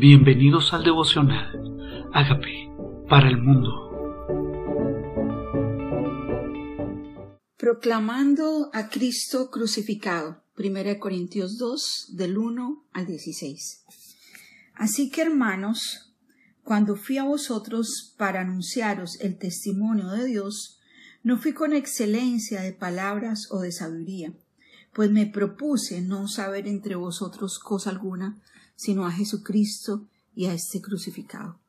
Bienvenidos al devocional. Hágame para el mundo. Proclamando a Cristo crucificado. 1 Corintios 2, del 1 al 16. Así que, hermanos, cuando fui a vosotros para anunciaros el testimonio de Dios, no fui con excelencia de palabras o de sabiduría, pues me propuse no saber entre vosotros cosa alguna, sino a Jesucristo y a este crucificado.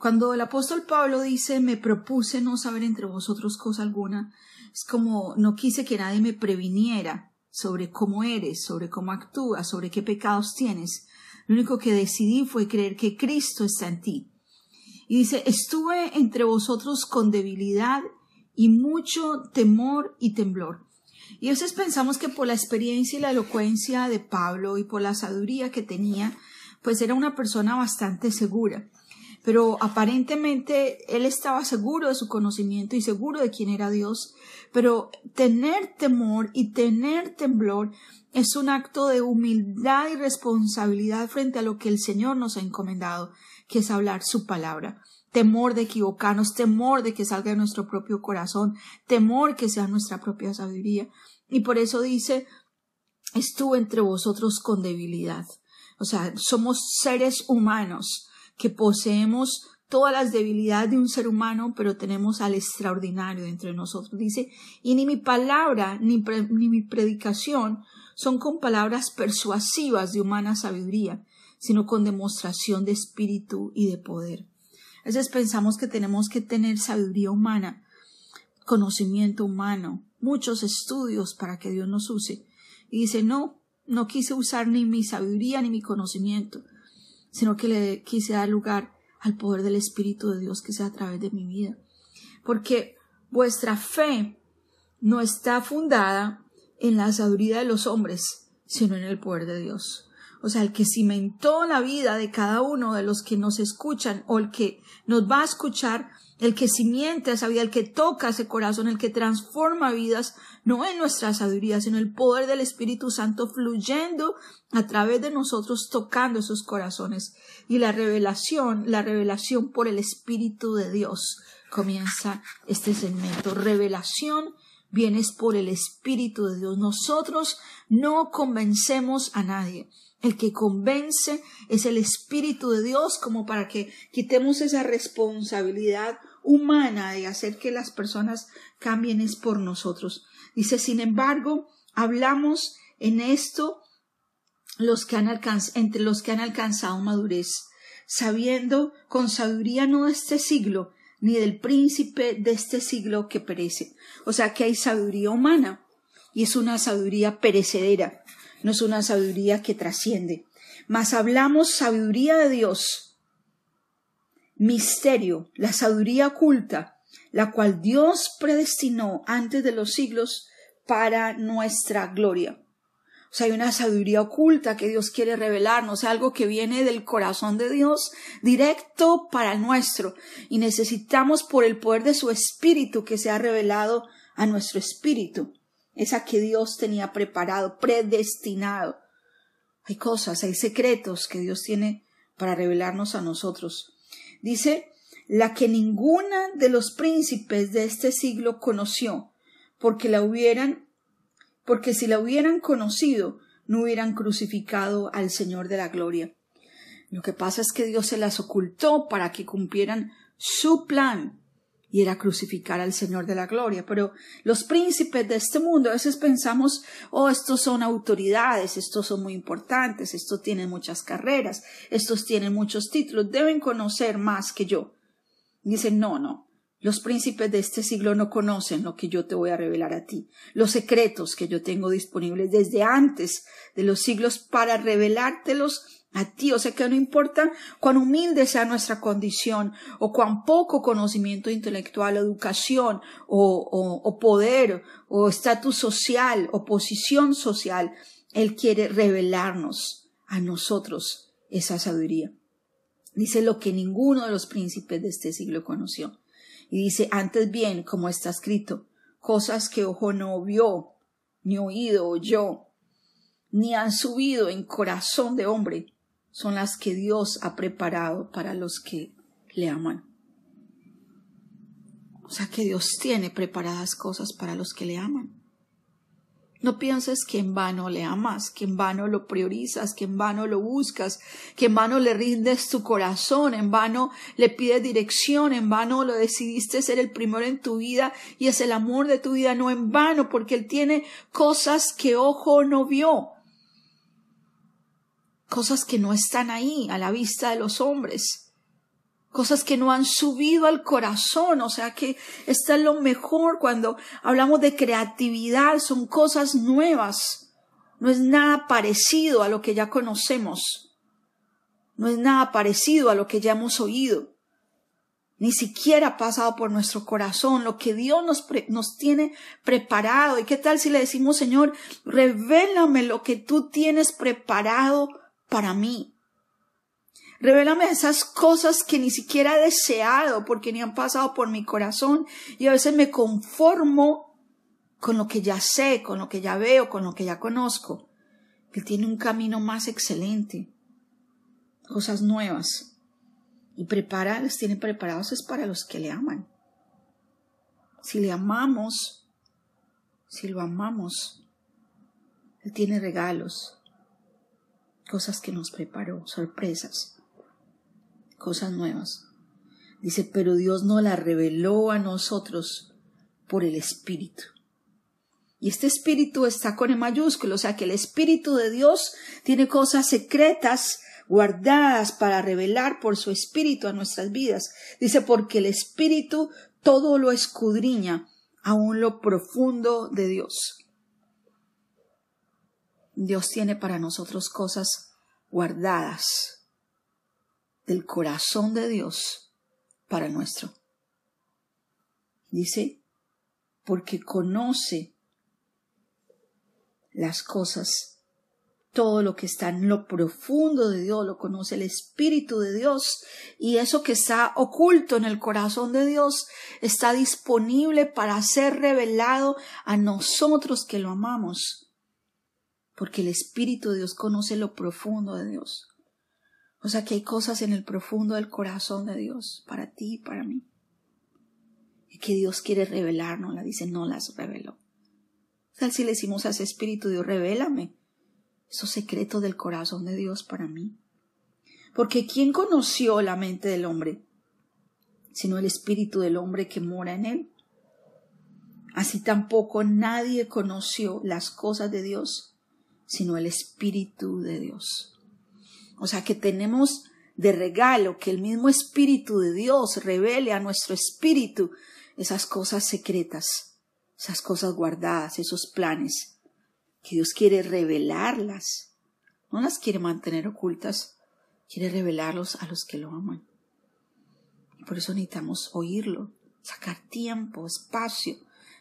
Cuando el apóstol Pablo dice me propuse no saber entre vosotros cosa alguna, es como no quise que nadie me previniera sobre cómo eres, sobre cómo actúas, sobre qué pecados tienes. Lo único que decidí fue creer que Cristo está en ti. Y dice, estuve entre vosotros con debilidad y mucho temor y temblor. Y a veces pensamos que por la experiencia y la elocuencia de Pablo y por la sabiduría que tenía, pues era una persona bastante segura. Pero aparentemente él estaba seguro de su conocimiento y seguro de quién era Dios. Pero tener temor y tener temblor es un acto de humildad y responsabilidad frente a lo que el Señor nos ha encomendado, que es hablar su palabra temor de equivocarnos, temor de que salga de nuestro propio corazón, temor que sea nuestra propia sabiduría. Y por eso dice, estuve entre vosotros con debilidad. O sea, somos seres humanos que poseemos todas las debilidades de un ser humano, pero tenemos al extraordinario entre nosotros. Dice, y ni mi palabra ni, ni mi predicación son con palabras persuasivas de humana sabiduría, sino con demostración de espíritu y de poder. A veces pensamos que tenemos que tener sabiduría humana, conocimiento humano, muchos estudios para que Dios nos use. Y dice, no, no quise usar ni mi sabiduría ni mi conocimiento, sino que le quise dar lugar al poder del Espíritu de Dios que sea a través de mi vida. Porque vuestra fe no está fundada en la sabiduría de los hombres, sino en el poder de Dios o sea, el que cimentó la vida de cada uno de los que nos escuchan o el que nos va a escuchar, el que cimienta esa vida, el que toca ese corazón, el que transforma vidas, no es nuestra sabiduría, sino el poder del Espíritu Santo fluyendo a través de nosotros, tocando esos corazones. Y la revelación, la revelación por el Espíritu de Dios comienza este segmento. Revelación vienes por el Espíritu de Dios. Nosotros no convencemos a nadie. El que convence es el Espíritu de Dios como para que quitemos esa responsabilidad humana de hacer que las personas cambien es por nosotros. Dice, sin embargo, hablamos en esto los que han entre los que han alcanzado madurez, sabiendo con sabiduría no de este siglo, ni del príncipe de este siglo que perece. O sea que hay sabiduría humana, y es una sabiduría perecedera no es una sabiduría que trasciende. Mas hablamos sabiduría de Dios, misterio, la sabiduría oculta, la cual Dios predestinó antes de los siglos para nuestra gloria. O sea, hay una sabiduría oculta que Dios quiere revelarnos, algo que viene del corazón de Dios directo para nuestro. Y necesitamos por el poder de su espíritu que se ha revelado a nuestro espíritu esa que Dios tenía preparado, predestinado. Hay cosas, hay secretos que Dios tiene para revelarnos a nosotros. Dice, la que ninguna de los príncipes de este siglo conoció, porque la hubieran, porque si la hubieran conocido, no hubieran crucificado al Señor de la gloria. Lo que pasa es que Dios se las ocultó para que cumplieran su plan y era crucificar al Señor de la gloria. Pero los príncipes de este mundo, a veces pensamos, oh, estos son autoridades, estos son muy importantes, estos tienen muchas carreras, estos tienen muchos títulos, deben conocer más que yo. Dicen, no, no, los príncipes de este siglo no conocen lo que yo te voy a revelar a ti, los secretos que yo tengo disponibles desde antes de los siglos para revelártelos a ti. O sea que no importa cuán humilde sea nuestra condición o cuán poco conocimiento intelectual, educación o, o poder o estatus social o posición social, Él quiere revelarnos a nosotros esa sabiduría. Dice lo que ninguno de los príncipes de este siglo conoció. Y dice, antes bien, como está escrito, cosas que ojo no vio, ni oído oyó, ni han subido en corazón de hombre, son las que Dios ha preparado para los que le aman. O sea que Dios tiene preparadas cosas para los que le aman. No pienses que en vano le amas, que en vano lo priorizas, que en vano lo buscas, que en vano le rindes tu corazón, en vano le pides dirección, en vano lo decidiste ser el primero en tu vida y es el amor de tu vida, no en vano, porque Él tiene cosas que ojo no vio, cosas que no están ahí a la vista de los hombres. Cosas que no han subido al corazón, o sea que está lo mejor cuando hablamos de creatividad, son cosas nuevas, no es nada parecido a lo que ya conocemos, no es nada parecido a lo que ya hemos oído, ni siquiera ha pasado por nuestro corazón, lo que Dios nos, nos tiene preparado. ¿Y qué tal si le decimos, Señor, revélame lo que tú tienes preparado para mí? Revélame esas cosas que ni siquiera he deseado porque ni han pasado por mi corazón y a veces me conformo con lo que ya sé, con lo que ya veo, con lo que ya conozco. Él tiene un camino más excelente, cosas nuevas. Y prepara, les tiene preparados es para los que le aman. Si le amamos, si lo amamos, Él tiene regalos, cosas que nos preparó, sorpresas cosas nuevas. Dice, pero Dios no la reveló a nosotros por el Espíritu. Y este Espíritu está con el mayúsculo, o sea que el Espíritu de Dios tiene cosas secretas guardadas para revelar por su Espíritu a nuestras vidas. Dice, porque el Espíritu todo lo escudriña, aún lo profundo de Dios. Dios tiene para nosotros cosas guardadas del corazón de Dios para nuestro. Dice, porque conoce las cosas, todo lo que está en lo profundo de Dios, lo conoce el Espíritu de Dios y eso que está oculto en el corazón de Dios está disponible para ser revelado a nosotros que lo amamos, porque el Espíritu de Dios conoce lo profundo de Dios. O sea que hay cosas en el profundo del corazón de Dios para ti y para mí. Y que Dios quiere revelarnos, la dice, no las reveló. Sea, si le decimos a ese Espíritu, Dios, revélame esos secretos del corazón de Dios para mí. Porque ¿quién conoció la mente del hombre? Sino el Espíritu del hombre que mora en él. Así tampoco nadie conoció las cosas de Dios, sino el Espíritu de Dios. O sea que tenemos de regalo que el mismo Espíritu de Dios revele a nuestro espíritu esas cosas secretas, esas cosas guardadas, esos planes, que Dios quiere revelarlas. No las quiere mantener ocultas, quiere revelarlos a los que lo aman. Por eso necesitamos oírlo, sacar tiempo, espacio,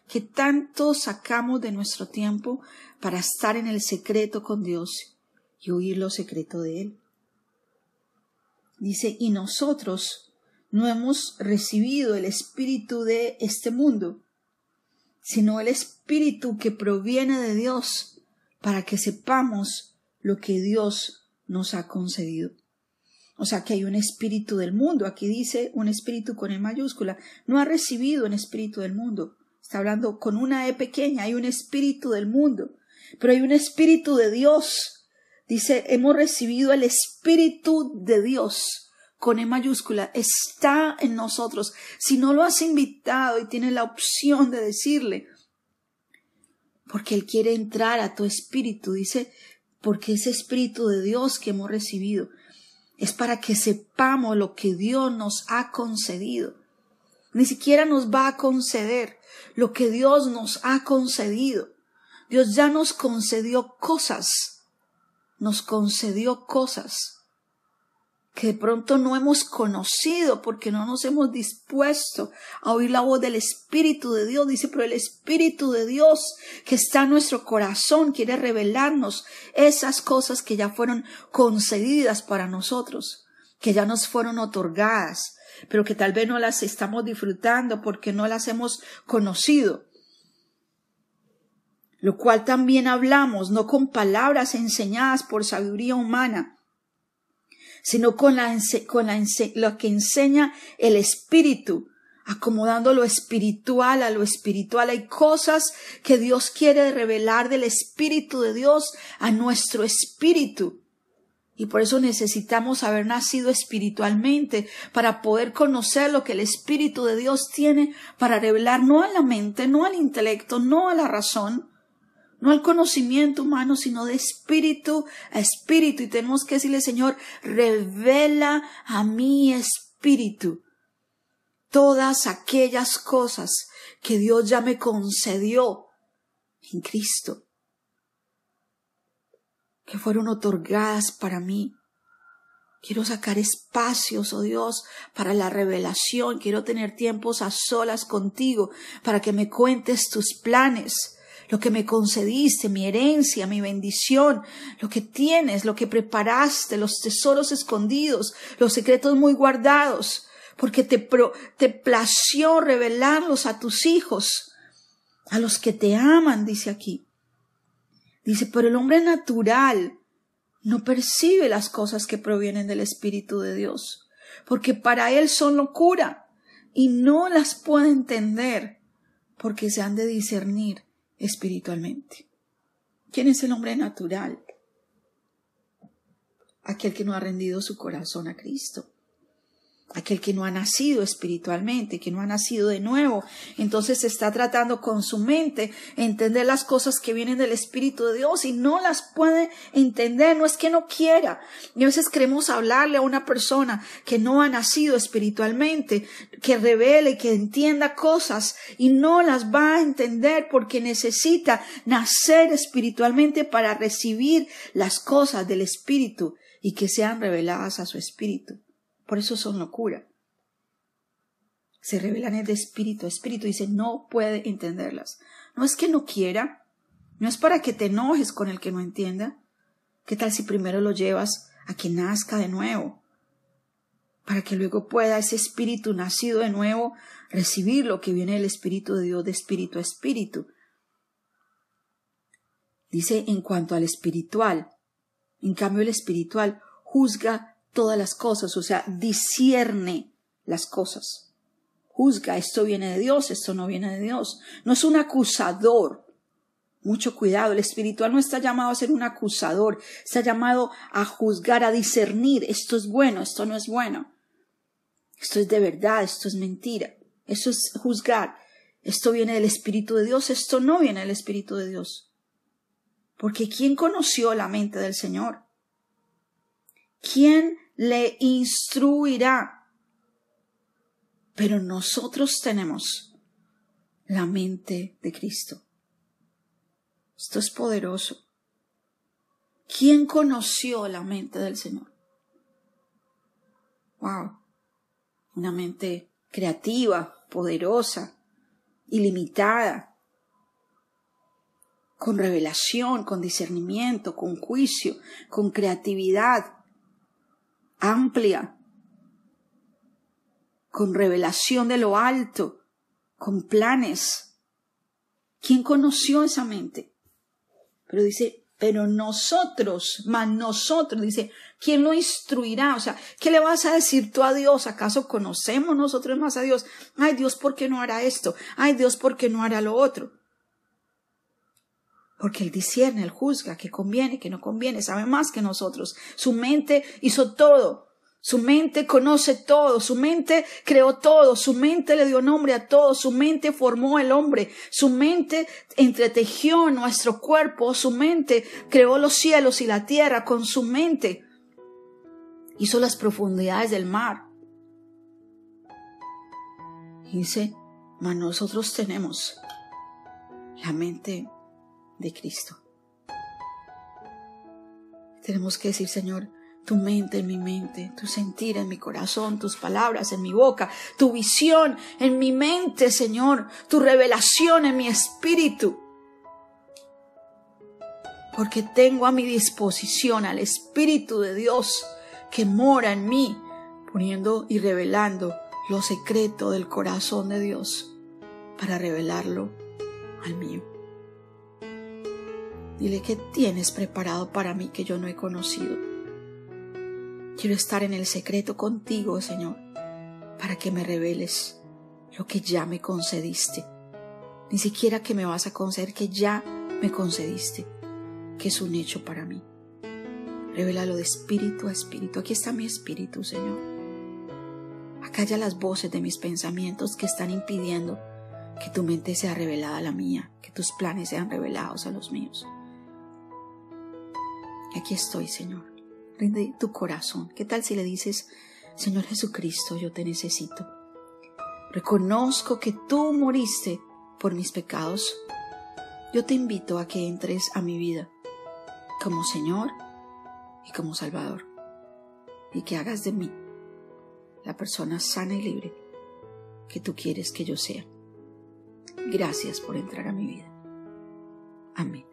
que tanto sacamos de nuestro tiempo para estar en el secreto con Dios y oír lo secreto de Él. Dice, y nosotros no hemos recibido el espíritu de este mundo, sino el espíritu que proviene de Dios, para que sepamos lo que Dios nos ha concedido. O sea que hay un espíritu del mundo. Aquí dice un espíritu con E mayúscula. No ha recibido un espíritu del mundo. Está hablando con una E pequeña. Hay un espíritu del mundo. Pero hay un espíritu de Dios Dice, hemos recibido el Espíritu de Dios con E mayúscula, está en nosotros. Si no lo has invitado y tienes la opción de decirle, porque Él quiere entrar a tu espíritu, dice, porque ese espíritu de Dios que hemos recibido es para que sepamos lo que Dios nos ha concedido. Ni siquiera nos va a conceder lo que Dios nos ha concedido. Dios ya nos concedió cosas nos concedió cosas que de pronto no hemos conocido porque no nos hemos dispuesto a oír la voz del Espíritu de Dios. Dice, pero el Espíritu de Dios que está en nuestro corazón quiere revelarnos esas cosas que ya fueron concedidas para nosotros, que ya nos fueron otorgadas, pero que tal vez no las estamos disfrutando porque no las hemos conocido lo cual también hablamos, no con palabras enseñadas por sabiduría humana, sino con, la, con la, lo que enseña el Espíritu, acomodando lo espiritual a lo espiritual. Hay cosas que Dios quiere revelar del Espíritu de Dios a nuestro espíritu. Y por eso necesitamos haber nacido espiritualmente para poder conocer lo que el Espíritu de Dios tiene para revelar no a la mente, no al intelecto, no a la razón, no al conocimiento humano, sino de espíritu a espíritu. Y tenemos que decirle, Señor, revela a mi espíritu todas aquellas cosas que Dios ya me concedió en Cristo, que fueron otorgadas para mí. Quiero sacar espacios, oh Dios, para la revelación. Quiero tener tiempos a solas contigo para que me cuentes tus planes, lo que me concediste, mi herencia, mi bendición, lo que tienes, lo que preparaste, los tesoros escondidos, los secretos muy guardados, porque te, te plació revelarlos a tus hijos, a los que te aman, dice aquí. Dice, pero el hombre natural no percibe las cosas que provienen del Espíritu de Dios, porque para él son locura y no las puede entender, porque se han de discernir espiritualmente. ¿Quién es el hombre natural? Aquel que no ha rendido su corazón a Cristo aquel que no ha nacido espiritualmente, que no ha nacido de nuevo. Entonces está tratando con su mente entender las cosas que vienen del Espíritu de Dios y no las puede entender, no es que no quiera. Y a veces queremos hablarle a una persona que no ha nacido espiritualmente, que revele, que entienda cosas y no las va a entender porque necesita nacer espiritualmente para recibir las cosas del Espíritu y que sean reveladas a su espíritu. Por eso son locura. Se revelan de espíritu a espíritu. Dice, no puede entenderlas. No es que no quiera. No es para que te enojes con el que no entienda. ¿Qué tal si primero lo llevas a que nazca de nuevo? Para que luego pueda ese espíritu nacido de nuevo recibir lo que viene del Espíritu de Dios de espíritu a espíritu. Dice en cuanto al espiritual. En cambio el espiritual juzga todas las cosas, o sea, discierne las cosas. Juzga, esto viene de Dios, esto no viene de Dios. No es un acusador. Mucho cuidado, el espiritual no está llamado a ser un acusador, está llamado a juzgar, a discernir, esto es bueno, esto no es bueno. Esto es de verdad, esto es mentira. Eso es juzgar. Esto viene del Espíritu de Dios, esto no viene del Espíritu de Dios. Porque ¿quién conoció la mente del Señor? ¿Quién le instruirá. Pero nosotros tenemos la mente de Cristo. Esto es poderoso. ¿Quién conoció la mente del Señor? Wow. Una mente creativa, poderosa, ilimitada, con revelación, con discernimiento, con juicio, con creatividad, amplia, con revelación de lo alto, con planes. ¿Quién conoció esa mente? Pero dice, pero nosotros, más nosotros, dice, ¿quién lo instruirá? O sea, ¿qué le vas a decir tú a Dios? ¿Acaso conocemos nosotros más a Dios? Ay Dios, ¿por qué no hará esto? Ay Dios, ¿por qué no hará lo otro? Porque Él discierne, Él juzga que conviene, que no conviene, sabe más que nosotros. Su mente hizo todo. Su mente conoce todo, su mente creó todo, su mente le dio nombre a todo, su mente formó el hombre, su mente entretejió nuestro cuerpo, su mente creó los cielos y la tierra con su mente. Hizo las profundidades del mar. Y dice, mas nosotros tenemos la mente de Cristo. Tenemos que decir, Señor, tu mente en mi mente, tu sentir en mi corazón, tus palabras en mi boca, tu visión en mi mente, Señor, tu revelación en mi espíritu. Porque tengo a mi disposición al Espíritu de Dios que mora en mí, poniendo y revelando lo secreto del corazón de Dios para revelarlo al mío. Dile que tienes preparado para mí que yo no he conocido. Quiero estar en el secreto contigo, Señor, para que me reveles lo que ya me concediste. Ni siquiera que me vas a conceder, que ya me concediste, que es un hecho para mí. Revélalo de espíritu a espíritu. Aquí está mi espíritu, Señor. Acalla las voces de mis pensamientos que están impidiendo que tu mente sea revelada a la mía, que tus planes sean revelados a los míos. Aquí estoy, Señor. Rinde tu corazón. ¿Qué tal si le dices, Señor Jesucristo, yo te necesito? Reconozco que tú moriste por mis pecados. Yo te invito a que entres a mi vida como Señor y como Salvador y que hagas de mí la persona sana y libre que tú quieres que yo sea. Gracias por entrar a mi vida. Amén.